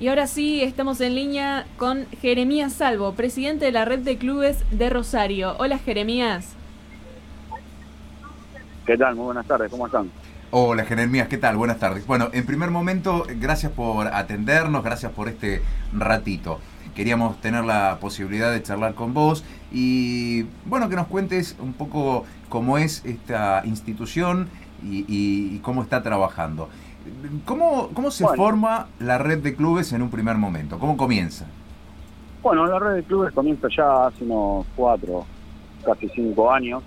Y ahora sí, estamos en línea con Jeremías Salvo, presidente de la red de clubes de Rosario. Hola Jeremías. ¿Qué tal? Muy buenas tardes, ¿cómo están? Hola Jeremías, ¿qué tal? Buenas tardes. Bueno, en primer momento, gracias por atendernos, gracias por este ratito. Queríamos tener la posibilidad de charlar con vos y, bueno, que nos cuentes un poco cómo es esta institución y, cómo está trabajando. ¿Cómo, cómo se forma la red de clubes en un primer momento? ¿Cómo comienza? Bueno, la red de clubes comienza ya hace unos cuatro, casi cinco años,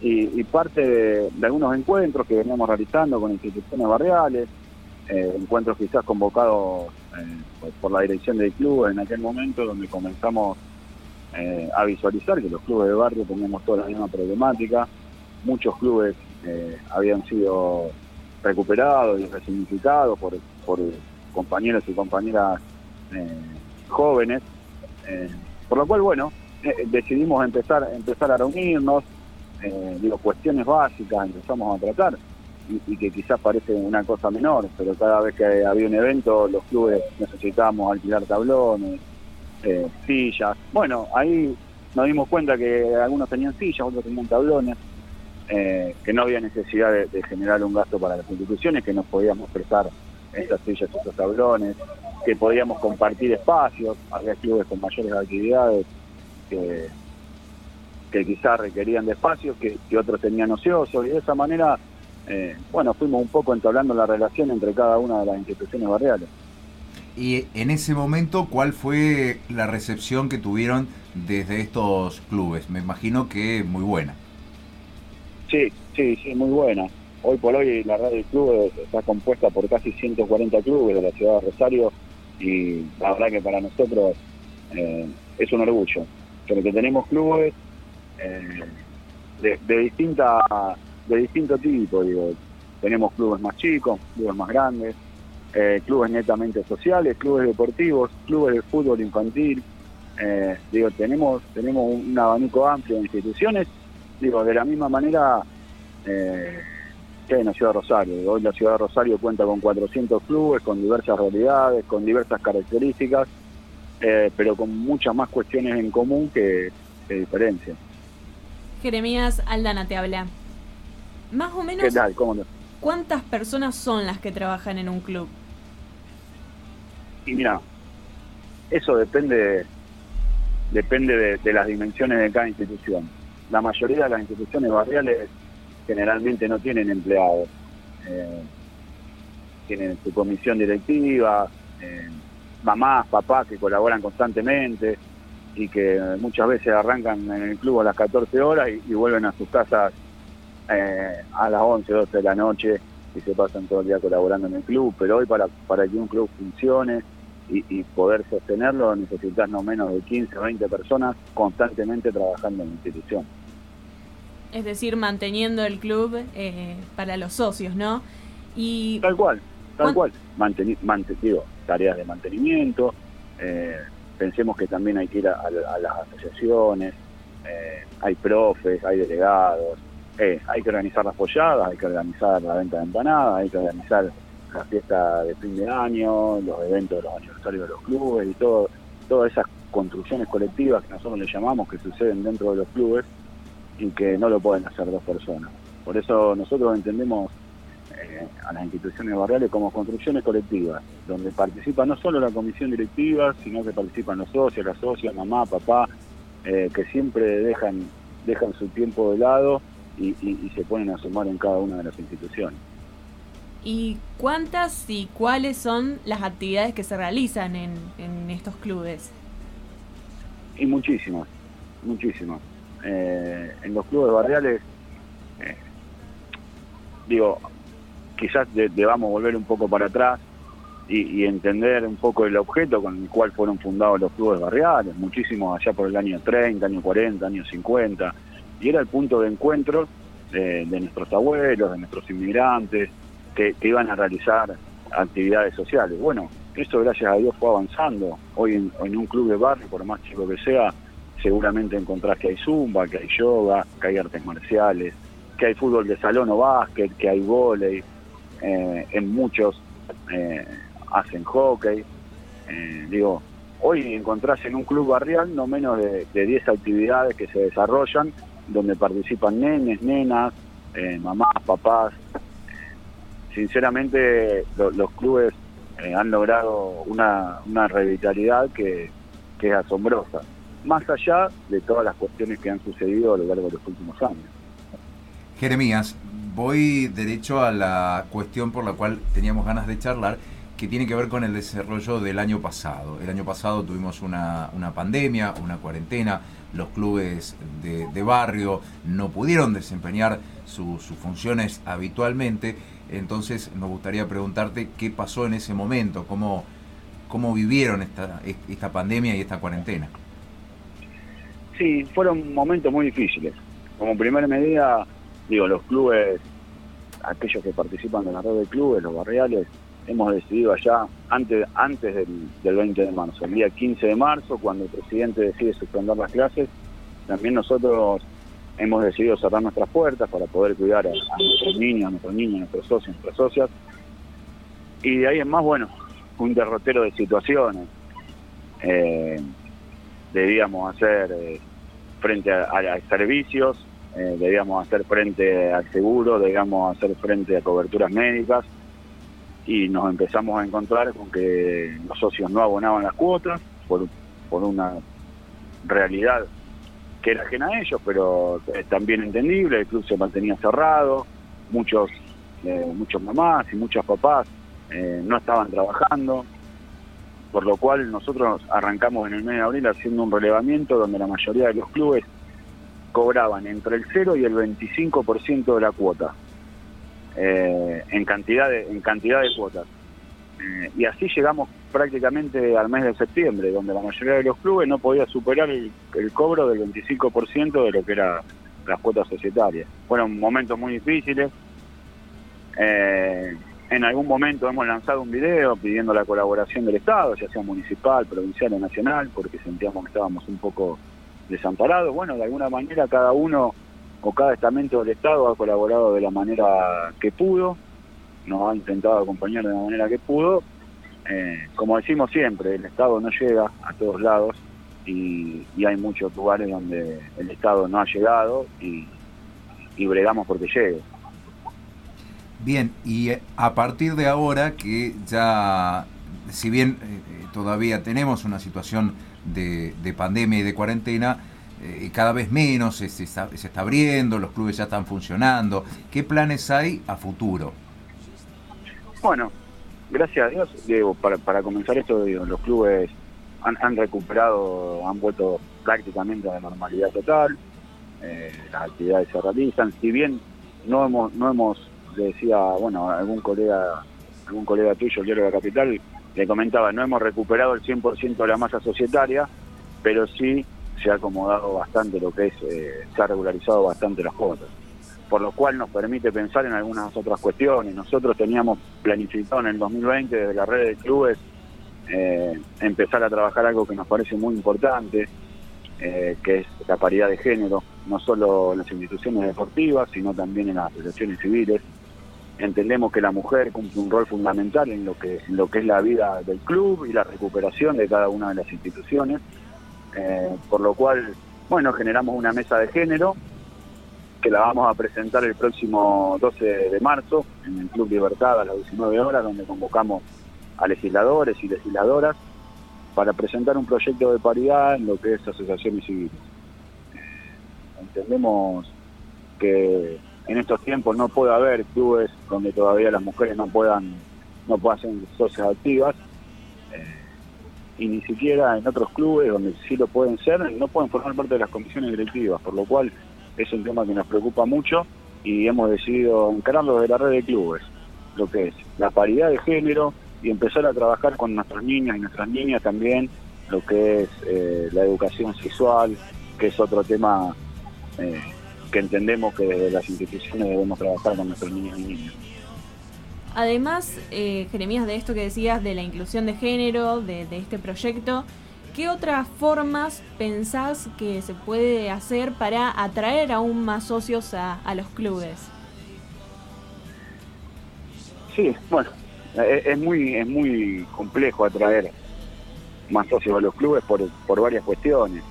y, parte de, algunos encuentros que veníamos realizando con instituciones barriales, eh, encuentros quizás convocados eh, por la dirección del club en aquel momento, donde comenzamos eh, a visualizar que los clubes de barrio teníamos toda la misma problemática, muchos clubes habían sido recuperados y resignificados por, por compañeros y compañeras eh, jóvenes, eh, por lo cual, bueno, eh, decidimos empezar, empezar a reunirnos, digo, cuestiones básicas empezamos a tratar, y, que quizás parece una cosa menor, pero cada vez que había un evento, los clubes necesitábamos alquilar tablones, sillas. Bueno, ahí nos dimos cuenta que algunos tenían sillas, otros tenían tablones, eh, que no había necesidad de, generar un gasto para las instituciones, que nos podíamos prestar estas sillas, estos tablones, que podíamos compartir espacios, había clubes con mayores actividades que, quizás requerían de espacios, que, otros tenían ociosos, y de esa manera, eh, bueno, fuimos un poco entablando la relación entre cada una de las instituciones barriales. Y en ese momento, ¿cuál fue la recepción que tuvieron desde estos clubes? Me imagino que muy buena. Sí, sí, sí, muy buena. Hoy por hoy la red del club está compuesta por casi 140 clubes de la ciudad de Rosario y la verdad que para nosotros eh, es un orgullo. Pero que tenemos clubes eh, de, de, distinta, de distinto tipo, digo. Tenemos clubes más chicos, clubes más grandes, eh, clubes netamente sociales, clubes deportivos, clubes de fútbol infantil. digo, tenemos, tenemos un abanico amplio de instituciones digo, de la misma manera eh, que en la ciudad de Rosario. Hoy la ciudad de Rosario cuenta con 400 clubes, con diversas realidades, con diversas características, eh, pero con muchas más cuestiones en común que, diferencias. Jeremías Aldana te habla. Más o menos, ¿cuántas personas son las que trabajan en un club? Y mira, eso depende depende de las dimensiones de cada institución la mayoría de las instituciones barriales generalmente no tienen empleados. Eh, tienen su comisión directiva, eh, mamás, papás que colaboran constantemente y que muchas veces arrancan en el club a las 14 horas y, vuelven a sus casas eh, a las 11, 12 de la noche y se pasan todo el día colaborando en el club. Pero hoy para, para que un club funcione y, y poder sostenerlo necesitas no menos de 15 o 20 personas constantemente trabajando en la institución es decir, manteniendo el club eh, para los socios, ¿no? Y tal cual, tal cual. Manteni digo, tareas de mantenimiento. Eh, pensemos que también hay que ir a, las asociaciones. Eh, hay profes, hay delegados. hay que organizar las polladas, hay que organizar la venta de empanadas, hay que organizar la fiesta de fin de año, los eventos de los aniversarios de los clubes y todo, todas esas construcciones colectivas que nosotros le llamamos que suceden dentro de los clubes y que no lo pueden hacer dos personas. Por eso nosotros entendemos eh, a las instituciones barriales como construcciones colectivas, donde participa no solo la comisión directiva, sino que participan los socios, las socias, mamá, papá, eh, que siempre dejan, dejan su tiempo de lado y, se ponen a sumar en cada una de las instituciones. ¿Y cuántas y cuáles son las actividades que se realizan en, en estos clubes? Y muchísimas, muchísimas. Eh, en los clubes barriales, eh, digo, quizás debamos volver un poco para atrás y, entender un poco el objeto con el cual fueron fundados los clubes barriales, muchísimos allá por el año 30, año 40, año 50, y era el punto de encuentro de, nuestros abuelos, de nuestros inmigrantes, que, iban a realizar actividades sociales. Bueno, eso gracias a Dios fue avanzando. Hoy en un club de barrio, por más chico que sea, seguramente encontrás que hay zumba, que hay yoga, que hay artes marciales, que hay fútbol de salón o básquet, que hay volei, eh, en muchos eh, hacen hockey. Eh, digo, hoy encontrás en un club barrial no menos de, 10 actividades que se desarrollan, donde participan nenes, nenas, eh, mamás, papás. Sinceramente, los clubes eh, han logrado una, revitalidad que, que es asombrosa, más allá de todas las cuestiones que han sucedido a lo largo de los últimos años. Jeremías, voy derecho a la cuestión por la cual teníamos ganas de charlar, que tiene que ver con el desarrollo del año pasado. El año pasado tuvimos una, pandemia, una cuarentena, los clubes de, barrio no pudieron desempeñar sus funciones habitualmente, entonces nos gustaría preguntarte qué pasó en ese momento, cómo, cómo vivieron esta, esta pandemia y esta cuarentena. Sí, fueron momentos muy difíciles. Como primera medida, digo, los clubes, aquellos que participan de la red de clubes, los barriales, hemos decidido allá antes, antes del, 20 de marzo, el día 15 de marzo, cuando el presidente decide suspender las clases, también nosotros hemos decidido cerrar nuestras puertas para poder cuidar a, nuestros niños, a nuestros niños, a nuestros socios, a nuestras socias. Y de ahí en más, bueno, un derrotero de situaciones. Eh, debíamos hacer eh, frente a, a, servicios, eh, debíamos hacer frente al seguro, debíamos hacer frente a coberturas médicas y nos empezamos a encontrar con que los socios no abonaban las cuotas por, por una realidad que era ajena a ellos, pero también entendible, el club se mantenía cerrado, muchos, eh, muchos mamás y muchos papás eh, no estaban trabajando, por lo cual nosotros arrancamos en el mes de abril haciendo un relevamiento donde la mayoría de los clubes cobraban entre el 0 y el 25% de la cuota eh, en, cantidad de, en cantidad de cuotas. Eh, y así llegamos prácticamente al mes de septiembre, donde la mayoría de los clubes no podía superar el, cobro del 25% de lo que era las cuotas societarias. Fueron momentos muy difíciles. Eh, en algún momento hemos lanzado un video pidiendo la colaboración del Estado, ya sea municipal, provincial o nacional, porque sentíamos que estábamos un poco desamparados. Bueno, de alguna manera cada uno o cada estamento del Estado ha colaborado de la manera que pudo, nos ha intentado acompañar de la manera que pudo. Eh, como decimos siempre, el Estado no llega a todos lados y, hay muchos lugares donde el Estado no ha llegado y, bregamos porque llegue. Bien, y eh, a partir de ahora que ya, si bien eh, todavía tenemos una situación de, pandemia y de cuarentena, cada vez menos se, está, abriendo, los clubes ya están funcionando. ¿Qué planes hay a futuro? Bueno, gracias a Dios, Diego, para, comenzar esto, los clubes han, recuperado, han vuelto prácticamente a la normalidad total, eh, las actividades se realizan, si bien no hemos, no hemos, le decía, bueno, algún colega, algún colega tuyo, el de la Capital, le comentaba, no hemos recuperado el 100% de la masa societaria, pero sí se ha acomodado bastante lo que es, eh, se ha regularizado bastante las cuotas, por lo cual nos permite pensar en algunas otras cuestiones. Nosotros teníamos planificado en el 2020 desde la red de clubes eh, empezar a trabajar algo que nos parece muy importante, eh, que es la paridad de género, no solo en las instituciones deportivas, sino también en las asociaciones civiles entendemos que la mujer cumple un rol fundamental en lo que, lo que es la vida del club y la recuperación de cada una de las instituciones, eh, por lo cual, bueno, generamos una mesa de género que la vamos a presentar el próximo 12 de marzo en el Club Libertad a las 19 horas, donde convocamos a legisladores y legisladoras para presentar un proyecto de paridad en lo que es asociaciones civiles. Eh, entendemos que en estos tiempos no puede haber clubes donde todavía las mujeres no puedan no puedan ser socias activas eh, y ni siquiera en otros clubes donde sí lo pueden ser no pueden formar parte de las comisiones directivas por lo cual es un tema que nos preocupa mucho y hemos decidido encararlo de la red de clubes lo que es la paridad de género y empezar a trabajar con nuestros niños y nuestras niñas también lo que es eh, la educación sexual que es otro tema eh, que entendemos que desde las instituciones debemos trabajar con nuestros niños y niñas. Además, eh, Jeremías, de esto que decías de la inclusión de género, de, este proyecto, ¿qué otras formas pensás que se puede hacer para atraer aún más socios a, los clubes? Sí, bueno, es, muy es muy complejo atraer más socios de los clubes por, por varias cuestiones.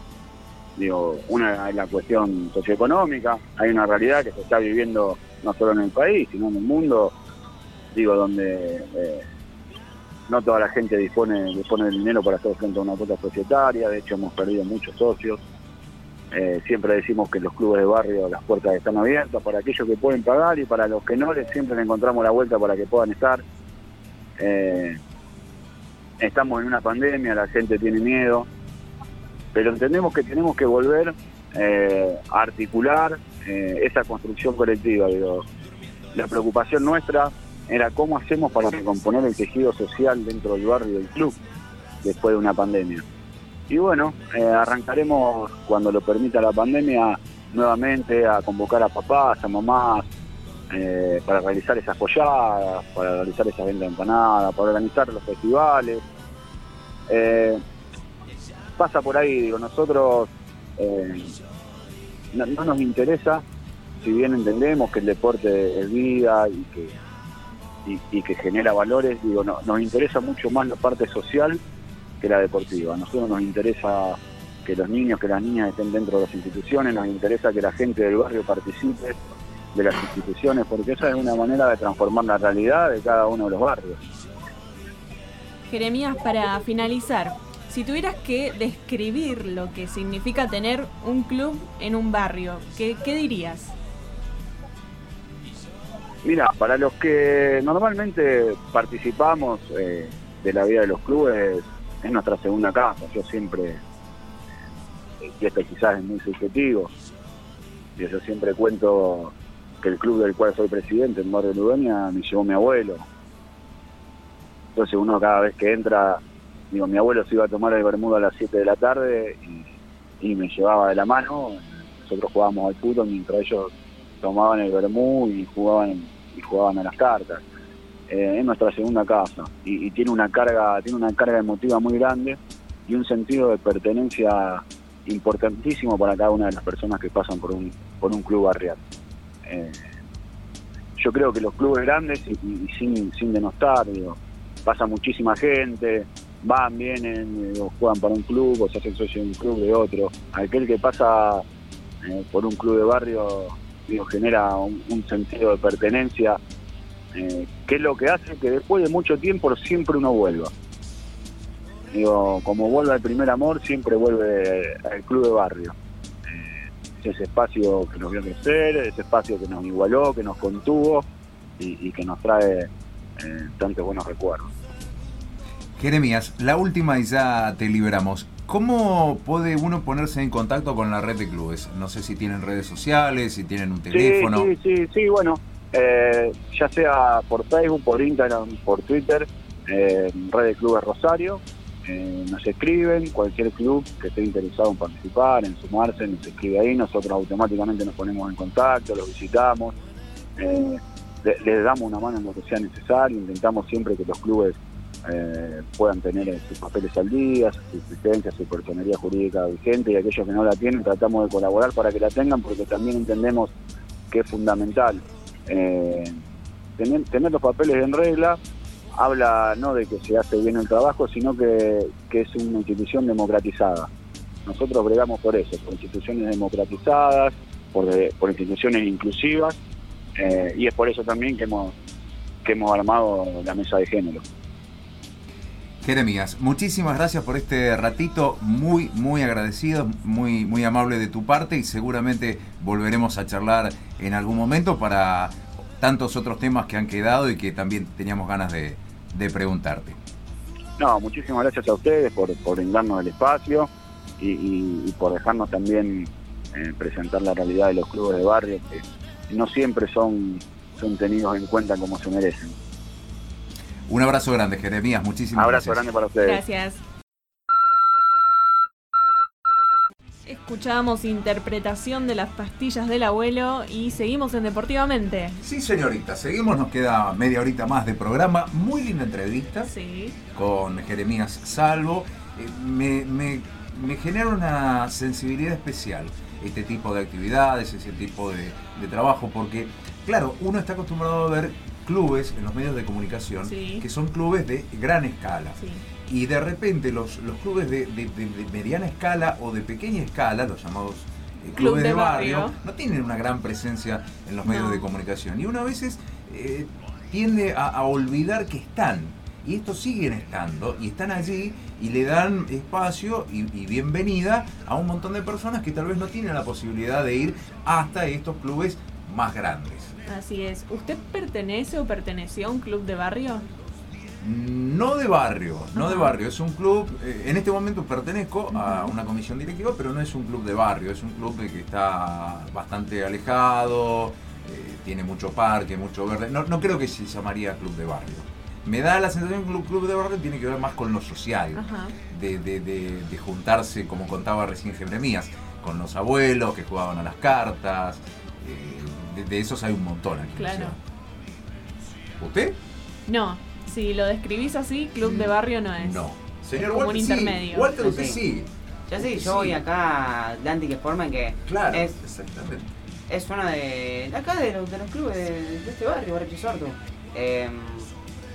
Digo, una es la cuestión socioeconómica, hay una realidad que se está viviendo no solo en el país, sino en el mundo, digo, donde eh, no toda la gente dispone, dispone del dinero para hacer frente a una cuota societaria, de hecho hemos perdido muchos socios. Eh, siempre decimos que los clubes de barrio las puertas están abiertas para aquellos que pueden pagar y para los que no, les siempre le encontramos la vuelta para que puedan estar. Eh, estamos en una pandemia, la gente tiene miedo, pero entendemos que tenemos que volver eh, a articular esa construcción colectiva. La preocupación nuestra era cómo hacemos para recomponer el tejido social dentro del barrio del club después de una pandemia. Y bueno, eh, arrancaremos cuando lo permita la pandemia nuevamente a convocar a papás, a mamás, eh, para realizar esas polladas, para realizar esas ventas de empanadas, para organizar los festivales. Eh, pasa por ahí, digo, nosotros no, nos interesa, si bien entendemos que el deporte es vida y que y, que genera valores, digo, no, nos interesa mucho más la parte social que la deportiva. A nosotros nos interesa que los niños, que las niñas estén dentro de las instituciones, nos interesa que la gente del barrio participe de las instituciones, porque esa es una manera de transformar la realidad de cada uno de los barrios. Jeremías, para finalizar, si tuvieras que describir lo que significa tener un club en un barrio, ¿qué, qué dirías? Mira, para los que normalmente participamos eh, de la vida de los clubes, es nuestra segunda casa. Yo siempre, y esto quizás es muy subjetivo, yo siempre cuento que el club del cual soy presidente, en Barrio Ludonia, me llevó mi abuelo. Entonces uno cada vez que entra, digo, mi abuelo se iba a tomar el bermudo a las 7 de la tarde y, me llevaba de la mano. Nosotros jugábamos al fútbol mientras ellos tomaban el bermú y jugaban y jugaban a las cartas. Eh, es nuestra segunda casa y, tiene una carga tiene una carga emotiva muy grande y un sentido de pertenencia importantísimo para cada una de las personas que pasan por un por un club barrial. Eh, yo creo que los clubes grandes y, sin, sin denostar, digo, pasa muchísima gente, van, vienen, o juegan para un club o se hacen socio de un club de otro. Aquel que pasa eh, por un club de barrio genera un, sentido de pertenencia, eh, que es lo que hace que después de mucho tiempo siempre uno vuelva. Como vuelve al primer amor, siempre vuelve al club de barrio. Eh, ese espacio que nos vio crecer, ese espacio que nos igualó, que nos contuvo y, que nos trae eh, tantos buenos recuerdos. Jeremías, la última y ya te liberamos. ¿Cómo puede uno ponerse en contacto con la red de clubes? No sé si tienen redes sociales, si tienen un teléfono. Sí, sí, sí, bueno, eh, ya sea por Facebook, por Instagram, por Twitter, eh, Red de Clubes Rosario, eh, nos escriben, cualquier club que esté interesado en participar, en sumarse, nos escribe ahí, nosotros automáticamente nos ponemos en contacto, los visitamos, eh, les damos una mano en lo que sea necesario, intentamos siempre que los clubes eh, puedan tener eh, sus papeles al día, su existencia, su personería jurídica vigente y aquellos que no la tienen tratamos de colaborar para que la tengan porque también entendemos que es fundamental. Eh, tener, los papeles en regla habla no de que se hace bien el trabajo, sino que, es una institución democratizada. Nosotros bregamos por eso, por instituciones democratizadas, por, por instituciones inclusivas, y es por eso también que hemos, que hemos armado la mesa de género. Jeremías, muchísimas gracias por este ratito, muy, muy agradecido, muy, muy amable de tu parte y seguramente volveremos a charlar en algún momento para tantos otros temas que han quedado y que también teníamos ganas de, preguntarte. No, muchísimas gracias a ustedes por, brindarnos el espacio y, por dejarnos también eh, presentar la realidad de los clubes de barrio que no siempre son, son tenidos en cuenta como se merecen. Un abrazo grande, Jeremías. Muchísimas gracias. Un abrazo grande para ustedes. Gracias. Escuchamos interpretación de las pastillas del abuelo y seguimos en Deportivamente. Sí, señorita, seguimos, nos queda media horita más de programa. Muy linda entrevista sí. con Jeremías Salvo. Eh, me, genera una sensibilidad especial este tipo de actividades, ese tipo de, de trabajo, porque, claro, uno está acostumbrado a ver clubes en los medios de comunicación Sí. que son clubes de gran escala. Sí. Y de repente los, los clubes de, de- de- de mediana escala o de pequeña escala, los llamados eh, Club clubes de de barrio, barrio. no tienen una gran presencia en los medios No. de comunicación. Y uno a veces eh, tiende a, a olvidar que están. Y estos siguen estando y están allí y le dan espacio y, y bienvenida a un montón de personas que tal vez no tienen la posibilidad de ir hasta estos clubes más grandes. Así es. ¿Usted pertenece o perteneció a un club de barrio? No de barrio, no de barrio, es un club, eh, en este momento pertenezco a una comisión directiva, pero no es un club de barrio, es un club que está bastante alejado, eh, tiene mucho parque, mucho verde, no, no creo que se llamaría club de barrio. Me da la sensación que un club de barrio tiene que ver más con lo social, de, de- de- de juntarse, como contaba recién Jeremías, con los abuelos que jugaban a las cartas, eh, de, de esos hay un montón aquí. Claro. ¿Usted? No, si lo describís así, club de barrio no es. No. Señor como un Walter, sí. intermedio. Walter, usted Sí. sí. Yo sí, Sí. yo voy acá de Anti que forman que Claro, es, exactamente. es uno de, de acá de los, de los clubes de, de este barrio, Barrio Sortu. Eh,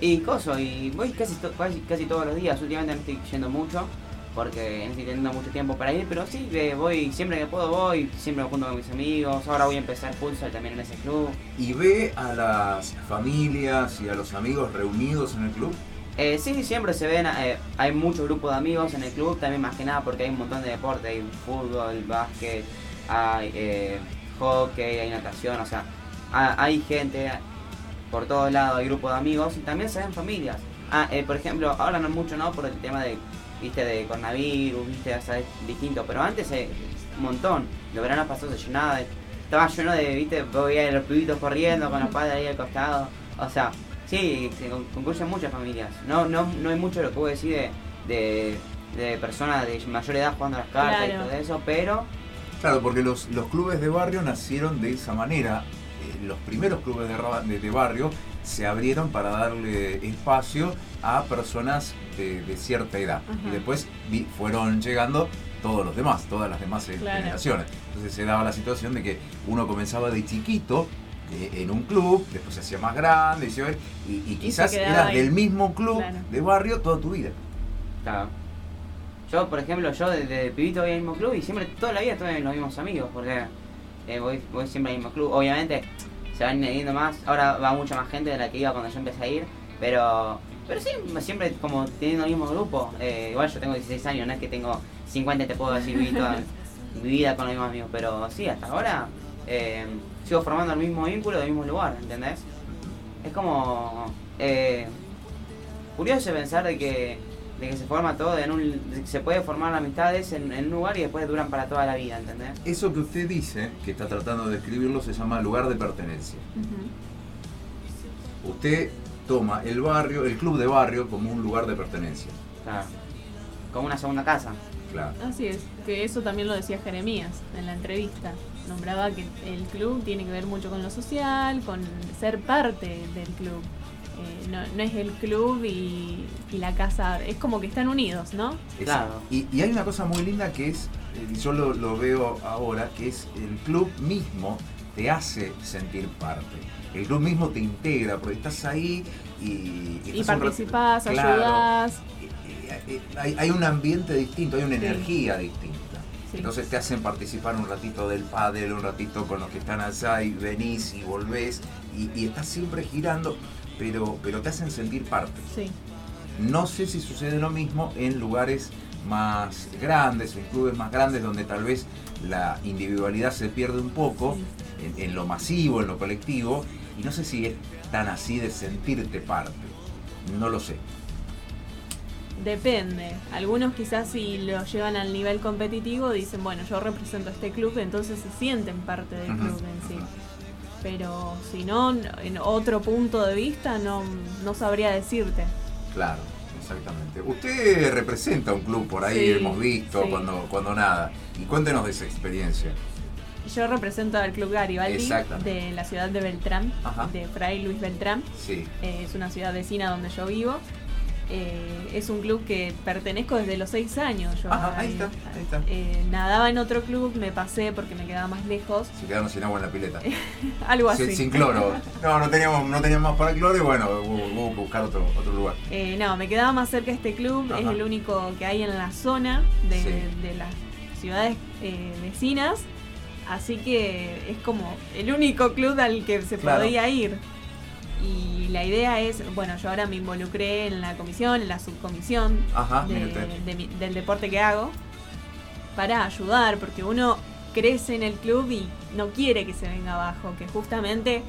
y coso, y voy casi, to- casi, casi todos los días, últimamente no estoy yendo mucho porque estoy teniendo mucho tiempo para ir, pero sí, eh, voy, siempre que puedo voy, siempre me junto con mis amigos, ahora voy a empezar futsal también en ese club. ¿Y ve a las familias y a los amigos reunidos en el club? Eh, sí, siempre se ven, eh, hay muchos grupos de amigos en el club, también más que nada porque hay un montón de deportes, hay fútbol, básquet, hay eh, hockey, hay natación, o sea, ha- hay gente por todos lados, hay grupos de amigos y también se ven familias. Ah, eh, por ejemplo, ahora no mucho, ¿no? Por el tema de, viste, de coronavirus, viste, o sea, es distinto, pero antes eh, un montón, los veranos pasados se llenaba, de- estaba lleno de, viste, veía los pibitos corriendo con los padres ahí al costado, o sea, Sí, se con- concurren muchas familias. No, no, no hay mucho lo que puedo decir de, de, de personas de mayor edad jugando a las cartas y todo eso, pero Claro, porque los, los clubes de barrio nacieron de esa manera. Eh, los primeros clubes de, ra- de- de barrio se abrieron para darle espacio a personas de, de cierta edad. Y después vi- fueron llegando todos los demás, todas las demás eh, Claro. generaciones. Entonces se daba la situación de que uno comenzaba de chiquito eh, en un club, después se hacía más grande, y, y- y quizás eras ahí. del mismo club Claro. de barrio toda tu vida. claro. Yo, por ejemplo, yo desde pibito voy al mismo club y siempre, toda la vida estuve en los mismos amigos, porque eh, voy, voy siempre al mismo club. Obviamente se van añadiendo más, ahora va mucha más gente de la que iba cuando yo empecé a ir, pero pero sí, siempre como teniendo el mismo grupo. Eh, igual yo tengo 16 años, no es que tengo 50 y te puedo decir viví toda mi vida con los mismos amigos, pero sí, hasta ahora eh, sigo formando el mismo vínculo del mismo lugar, ¿entendés? Es como eh, curioso pensar de que, de que se forma todo en un, de que se puede formar amistades en, en un lugar y después duran para toda la vida, ¿entendés? Eso que usted dice, que está tratando de describirlo, se llama lugar de pertenencia. Usted toma el barrio, el club de barrio, como un lugar de pertenencia. Claro. Como una segunda casa. Claro. Así es, que eso también lo decía Jeremías en la entrevista. Nombraba que el club tiene que ver mucho con lo social, con ser parte del club. Eh, no, no es el club y, y la casa, es como que están unidos, ¿no? Claro. Y, y hay una cosa muy linda que es, eh, yo lo, lo veo ahora, que es el club mismo te hace sentir parte. El club mismo te integra, porque estás ahí y... Y rato- participás, Claro. ayudás. Hay, hay un ambiente distinto, hay una Sí. energía distinta. Sí. Entonces te hacen participar un ratito del pádel, un ratito con los que están allá y venís y volvés y, y estás siempre girando, pero, pero te hacen sentir parte. Sí, No sé si sucede lo mismo en lugares más grandes, en clubes más grandes donde tal vez la individualidad se pierde un poco en, en lo masivo, en lo colectivo, y no sé si es tan así de sentirte parte. No lo sé. depende. Algunos quizás si lo llevan al nivel competitivo dicen, bueno, yo represento a este club, entonces se sienten parte del club en sí. Pero si no, en otro punto de vista no, no sabría decirte. Claro, exactamente. Usted representa un club por ahí, Sí, hemos visto, sí. cuando, cuando nada. Y cuéntenos de esa experiencia. Yo represento al Club Garibaldi de la ciudad de Beltrán, Ajá. de Fray Luis Beltrán. Sí. Eh, es una ciudad vecina donde yo vivo. Eh, es un club que pertenezco desde los seis años. Yo Ajá, ahí está, ahí está. Eh, nadaba en otro club, me pasé porque me quedaba más lejos. Se quedaron sin agua en la pileta. Algo así. sin cloro. No, no teníamos, no teníamos más para cloro y bueno, hubo, que buscar otro, otro lugar. Eh, no, me quedaba más cerca este club, es el único que hay en la zona de, Sí. de las ciudades eh, vecinas, así que es como el único club al que se Claro. podía ir. Y la idea es, bueno, yo ahora me involucré en la comisión, en la subcomisión Ajá, de- mi- del deporte que hago, para ayudar, porque uno crece en el club y no quiere que se venga abajo, que justamente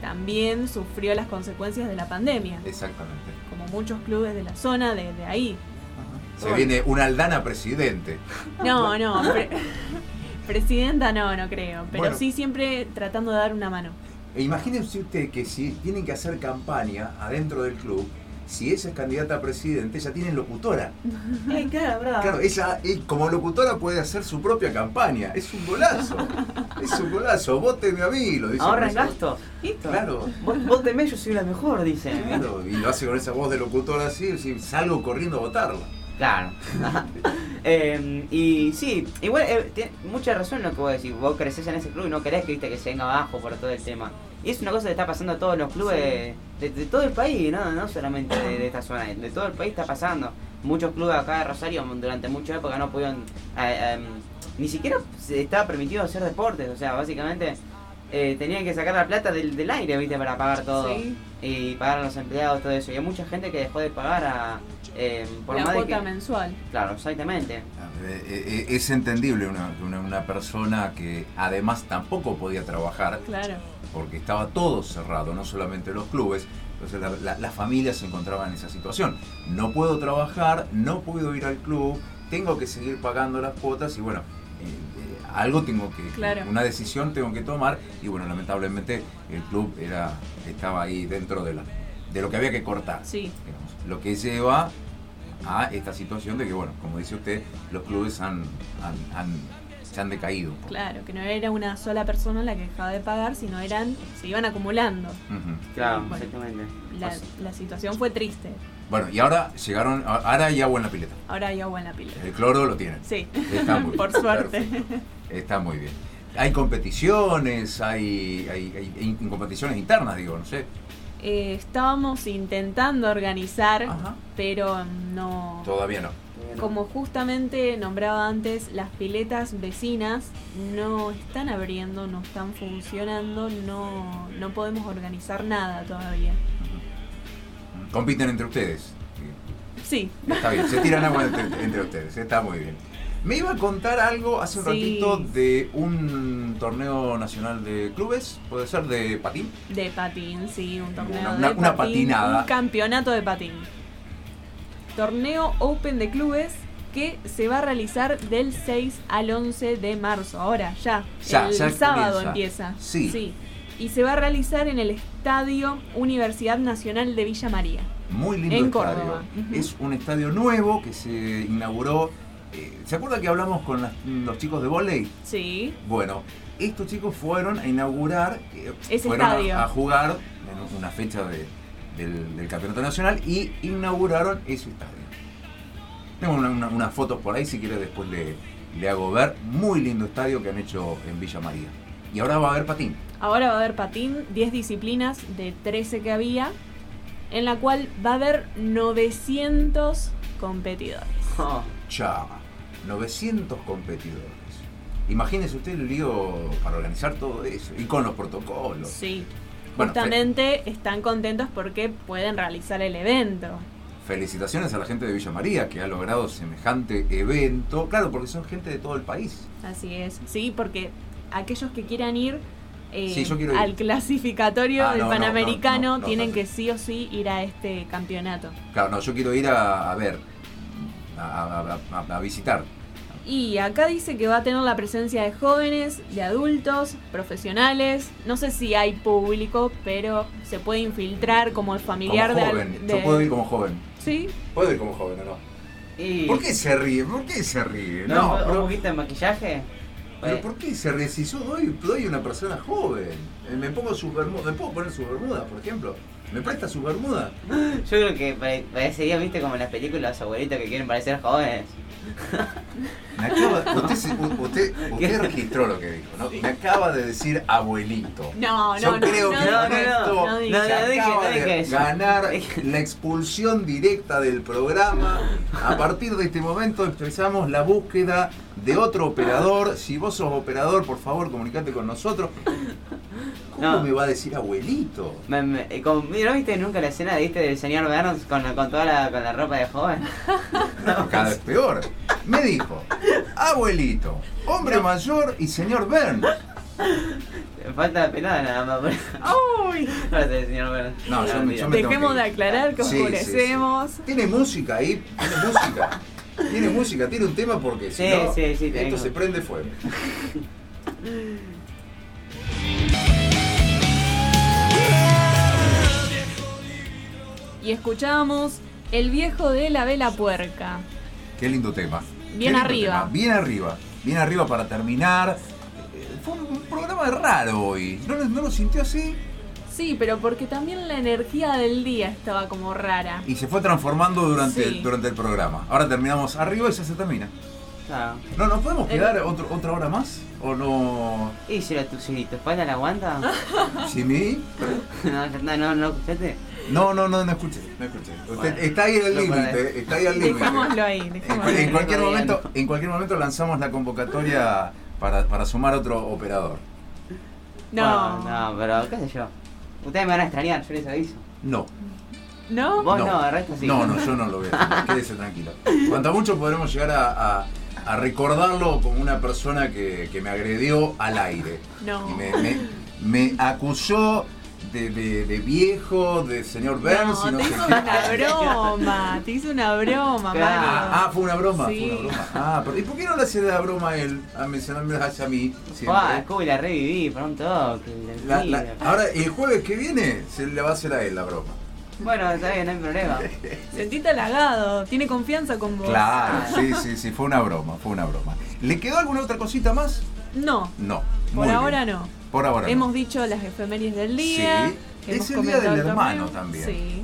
también sufrió las consecuencias de la pandemia Exactamente. como muchos clubes de la zona, de, de ahí. Se viene una aldana presidente. No, no, pre- presidenta no, no creo, pero Bueno. sí siempre tratando de dar una mano. E imagínense usted que si tienen que hacer campaña adentro del club, si ella es candidata a presidente, ya tienen locutora. Ay, claro. Claro, ella eh, como locutora puede hacer su propia campaña. Es un golazo. es un golazo. Vóteme a mí, lo dice. Esa- gastos. Listo. Claro. Temé, yo soy la mejor, dicen. Claro, y lo hace con esa voz de locutora así, así, salgo corriendo a votarla. Claro. Eh, y sí, igual eh, tiene mucha razón en lo que vos decís. Vos crecés en ese club y no querés que, viste, que se venga abajo por todo el tema. Y es una cosa que está pasando a todos los clubes de, de todo el país, ¿no? No solamente de, de esta zona, de todo el país está pasando. Muchos clubes acá de Rosario durante mucha época no pudieron... eh, em, ni siquiera estaba permitido hacer deportes, o sea, básicamente eh, tenían que sacar la plata del, del aire, viste, para pagar todo. Sí. Y pagar a los empleados, todo eso. Y hay mucha gente que dejó de pagar a... eh, por la más de cuota que- mensual. Claro, exactamente. Eh, eh, Es entendible una, una, una persona que además tampoco podía trabajar Claro. porque estaba todo cerrado, no solamente los clubes. Entonces la, la- la familia se encontraba en esa situación. No puedo trabajar, no puedo ir al club, tengo que seguir pagando las cuotas y bueno, eh, eh, algo tengo que, Claro. una decisión tengo que tomar y bueno, lamentablemente el club era estaba ahí dentro de, la, de lo que había que cortar. Sí. Lo que lleva a esta situación de que, bueno, como dice usted, los clubes han, han- han- se han decaído. Claro, que no era una sola persona la que dejaba de pagar, sino eran, se iban acumulando. Claro, Bueno. exactamente. La, Pues, la situación fue triste. Bueno, y ahora llegaron, ahora hay agua en la pileta. Ahora hay agua en la pila. El cloro lo tienen. Sí, Está muy por bien, suerte. perfecto. Está muy bien. Hay competiciones, hay, hay, hay- hay competiciones internas, digo, no sé. Eh, estábamos intentando organizar, Ajá. pero no... Todavía no. Como justamente nombraba antes, las piletas vecinas no están abriendo, no están funcionando, no, no podemos organizar nada todavía. Compiten entre ustedes. Sí, Está bien, se tiran agua entre, entre ustedes, está muy bien. Me iba a contar algo hace un Sí. ratito de un torneo nacional de clubes, puede ser de patín. de patín, sí, un torneo Una- de una- patín, patinada. un campeonato de patín. Torneo Open de clubes que se va a realizar del 6 al 11 de marzo. Ahora, ya, Ya, el ya sábado comienza. empieza. Sí. Y se va a realizar en el Estadio Universidad Nacional de Villa María. Muy lindo En estadio. Córdoba. Es un estadio nuevo que se inauguró. Eh, ¿Se acuerda que hablamos con las- los chicos de volei? Sí, Bueno, estos chicos fueron a inaugurar, eh, Ese fueron a- estadio. A, jugar en una fecha de- del, del campeonato nacional y inauguraron ese estadio. Tengo una- una- unas fotos por ahí, si quiere después le, le hago ver. Muy lindo estadio que han hecho en Villa María. Y ahora va a haber patín. ahora va a haber patín, 10 disciplinas de 13 que había, en la cual va a haber 900 competidores. Oh, Chao. 900 competidores. Imagínese usted el lío para organizar todo eso y con los protocolos. Sí. Bueno, fe- Justamente están contentos porque pueden realizar el evento. Felicitaciones a la gente de Villa María que ha logrado semejante evento. Claro, porque son gente de todo el país. Así es. Sí, porque aquellos que quieran ir eh, Sí, al clasificatorio Ah, del no, no, Panamericano no, no, no, tienen que sí o sí ir a este campeonato. Claro, no, yo quiero ir a, a ver, a, a- a- a visitar. Y acá dice que va a tener la presencia de jóvenes, de adultos, profesionales. No sé si hay público, pero se puede infiltrar como el familiar como de, al- joven. de- Yo puedo ir como joven. Sí, Puedo ir como joven o no. y... ¿Por qué se ríe? ¿Por qué se ríe? ¿No, No, un pero, poquito de maquillaje? pero Eh, ¿por qué se ríe? Si yo doy, doy una persona joven. Eh, Me pongo sus bermudas, ¿me puedo poner sus bermudas, por ejemplo? ¿Me presta su bermuda? Yo creo que pare- parecería, viste, como en las películas los abuelitos que quieren parecer jóvenes. Me acaba, usted, usted, usted registró lo que dijo, ¿no? Me acaba de decir abuelito. No, no, Yo no. creo no, que no, con no, esto no, no, se acaba de ganar la expulsión directa del programa. A partir de este momento empezamos la búsqueda de otro operador. Si vos sos operador, por favor, comunicate con nosotros. ¿Cómo No. me va a decir abuelito? Me, me, eh, ¿No viste nunca la escena ¿viste, del señor Burns con, con toda la, con la ropa de joven? Cada vez peor. Me dijo, abuelito, hombre mayor y señor Burns. Me falta la pelada nada más. Uy. Ahora sí, señor Burns. No, yo me- olvido. yo me- tengo Dejemos que de aclarar que Sí. Tiene música ahí, tiene música. Tiene música, tiene un tema porque si no, sí, sí, esto tengo. se prende fuego. Y escuchamos El viejo de la vela puerca. Qué lindo tema. Bien lindo arriba. tema. Bien arriba. Bien arriba para terminar. Eh, Fue un programa raro hoy. ¿No, lo- no lo sintió así? Sí, pero porque también la energía del día estaba como rara. Y se fue transformando durante, Sí. el, durante el programa. Ahora terminamos arriba y ya se termina. Claro. ¿No nos podemos quedar otro- otra hora más? ¿O no? ¿Y si, la, tu, si tu espalda la aguanta? ¿Sí, mí? no, no, no, no, escuchaste. No, no, no, no escuché. No escuché. Usted Bueno, está ahí al límite. Está ahí al límite. Dejémoslo ahí, En, cualquier momento, en cualquier momento lanzamos la convocatoria para, para sumar otro operador. No. Bueno, no, pero qué sé yo. Ustedes me van a extrañar, yo les aviso. No. ¿No? Vos no, el resto sí. No, no, yo no lo veo. Quédese tranquilo. Cuanto mucho podremos llegar a, a- a recordarlo como una persona que, que me agredió al aire. No. Y me, me- me acusó de, de- de viejo, de señor Burns y No, no te hizo qué. una broma, te hizo una broma, Claro. Ah, ah, fue una broma, Sí. fue una broma. Ah, pero ¿y por qué no le hace la broma a él? A mencionarme hacia mí. Ah, Scooby la reviví por un toque. La- la- ahora, el jueves que viene se le va a hacer a él la broma. Bueno, está bien, no hay problema. Sentite halagado, tiene confianza con vos. Claro, sí, sí, sí, fue una broma, fue una broma. ¿Le quedó alguna otra cosita más? No, No. por muy ahora bien. no. Por ahora no. Hemos dicho las efemérides del día. Sí, hemos es el día del hermano también. Sí.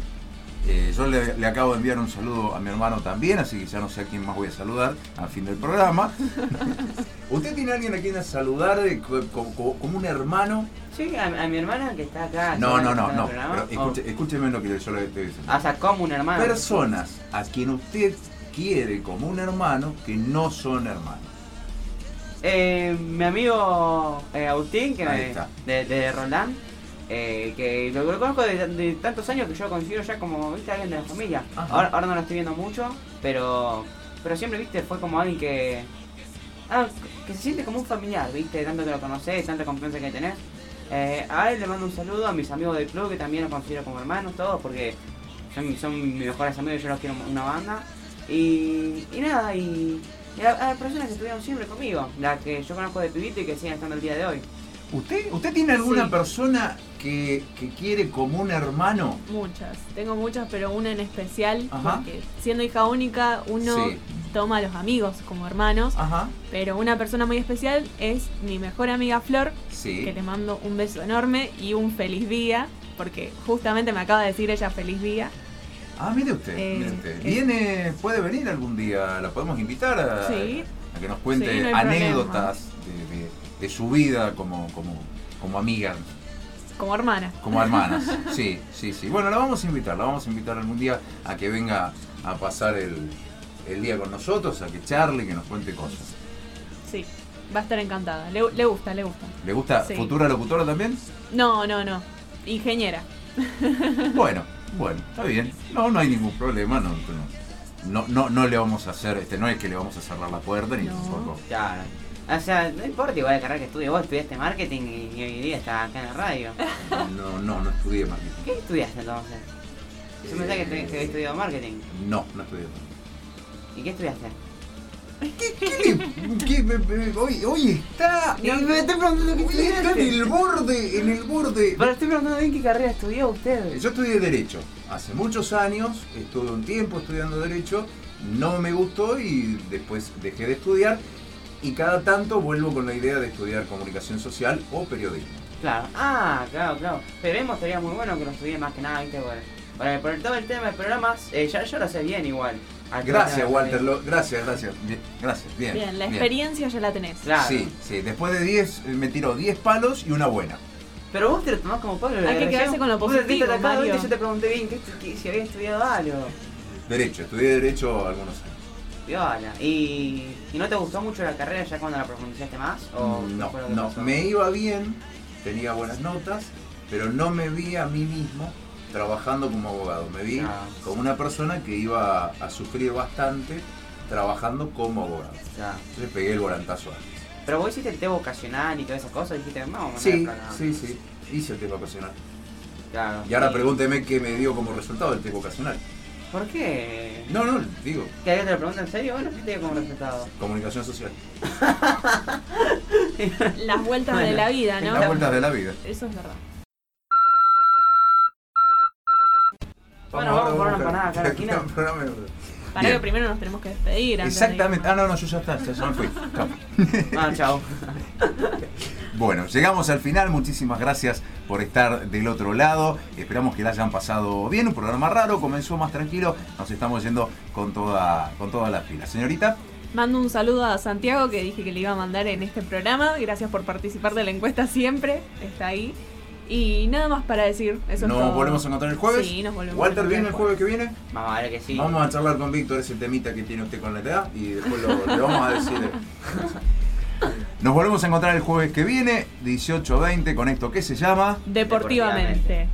Eh, yo le, le acabo de enviar un saludo a mi hermano también, así que ya no sé a quién más voy a saludar al fin del programa. ¿Usted tiene alguien a quien saludar co- co- co- como un hermano? Sí, a, a mi hermana que está acá. No, no, no, no. Pero escuche- escúcheme lo que yo le estoy diciendo. Oh, o sea, como un hermano. Personas a quien usted quiere como un hermano que no son hermanos. Eh, mi amigo eh, Agustín, que me- de, de Roland, eh, que lo, lo conozco de, de tantos años que yo considero ya como ¿viste? alguien de la familia. Ahora, ahora no lo estoy viendo mucho, pero pero siempre viste fue como alguien que ah, que se siente como un familiar, viste, tanto que lo conocés, tanta confianza que tenés. Eh, a él le mando un saludo a mis amigos del club que también los considero como hermanos todos porque son, son mis mejores amigos yo los quiero una banda. Y, y nada, y, y a, a las personas que estuvieron siempre conmigo, las que yo conozco de pibito y que siguen estando el día de hoy. ¿Usted, usted tiene alguna Sí. persona que, que quiere como un hermano? Muchas, tengo muchas, pero una en especial, Ajá. porque siendo hija única, uno Sí. toma a los amigos como hermanos, Ajá. pero una persona muy especial es mi mejor amiga Flor, Sí. que le mando un beso enorme y un feliz día, porque justamente me acaba de decir ella feliz día. Ah, mire usted, Eh, mire usted. es- Viene, puede venir algún día, la podemos invitar a, Sí. a que nos cuente Sí, no hay anécdotas de, de- de su vida como, como, como amiga, Como hermana. como hermanas. Sí, sí, sí. Bueno, la vamos a invitar, la vamos a invitar algún día a que venga a pasar el, el día con nosotros, a que charle, que nos cuente cosas. Sí, va a estar encantada. Le, le gusta, le gusta. ¿Le gusta Sí. futura locutora también? No, no, no. Ingeniera. Bueno, bueno, está bien. No, no hay ningún problema. No, no, no, no, no le vamos a hacer, este, no es que le vamos a cerrar la puerta ni No. tampoco. Claro. O sea, no importa igual la carrera que estudie, vos estudiaste marketing y, hoy día estás acá en la radio. No, no, no estudié marketing. ¿Qué estudiaste entonces? Yo pensé que, te- que habías estudiado marketing. No, no estudié marketing. ¿Y qué estudiaste? ¿Qué, qué le- qué hoy, hoy está. Y me estoy preguntando qué Hoy está en el borde, en el borde. Pero estoy preguntando bien qué carrera estudió usted. Yo estudié Derecho. Hace muchos años, estuve un tiempo estudiando Derecho, no me gustó y después dejé de estudiar. Y cada tanto vuelvo con la idea de estudiar comunicación social o periodismo. Claro. Ah, claro, claro. Pero hemos estaría muy bueno que lo estudie más que nada, ¿viste? Por, por, por todo el tema de programas, eh, ya yo lo sé bien igual. Gracias, Walter. lo- gracias, gracias. Bien, gracias, bien. Bien, la experiencia ya la tenés. Claro. Sí, sí. Después de 10, eh, me tiró 10 palos y una buena. Pero vos te lo tomás como Pablo. Hay que quedarse con lo Vos te positivo. Yo te pregunté bien que, que si había estudiado algo. Derecho, estudié Derecho algunos años. Viola. ¿Y, ¿Y no te gustó mucho la carrera ya cuando la profundizaste más? ¿O no, no. pasó? Me iba bien, tenía buenas notas, pero no me vi a mí mismo trabajando como abogado. Me vi como una persona que iba a sufrir bastante trabajando como abogado. Ya. Entonces pegué el volantazo antes. Pero vos hiciste el té vocacional y todas esas cosas, dijiste, vamos a Sí, sí, sí. Hice el test vocacional. Claro. Y ahora Sí. pregúnteme qué me dio como resultado el test vocacional. ¿Por qué? No, no, digo, ¿Que alguien te lo pregunta en serio? Bueno, ¿qué te dio como resultado? comunicación social. Las vueltas de la vida, ¿no? Las vueltas de la vida. Eso es verdad. Bueno, vamos por una empanada acá a la. Para que primero nos tenemos que despedir. Exactamente. Ah, no, no, yo ya está, ya, ya me fui. Chao. Ah, chao. Bueno, llegamos al final. Muchísimas gracias por estar del otro lado. Esperamos que la hayan pasado bien. Un programa raro, comenzó más tranquilo. Nos estamos yendo con toda, con toda la fila. Señorita, Mando un saludo a Santiago que dije que le iba a mandar en este programa. Gracias por participar de la encuesta siempre. Está ahí. Y nada más para decir. Eso es nos todo. volvemos a encontrar el jueves. Sí, nos volvemos a Walter, ¿viene el el jueves que viene? Vamos a ver que sí. Vamos a charlar con Víctor ese temita que tiene usted con la edad y después lo, le vamos a decir. Nos volvemos a encontrar el jueves que viene, 18.20, con esto que se llama. Deportivamente.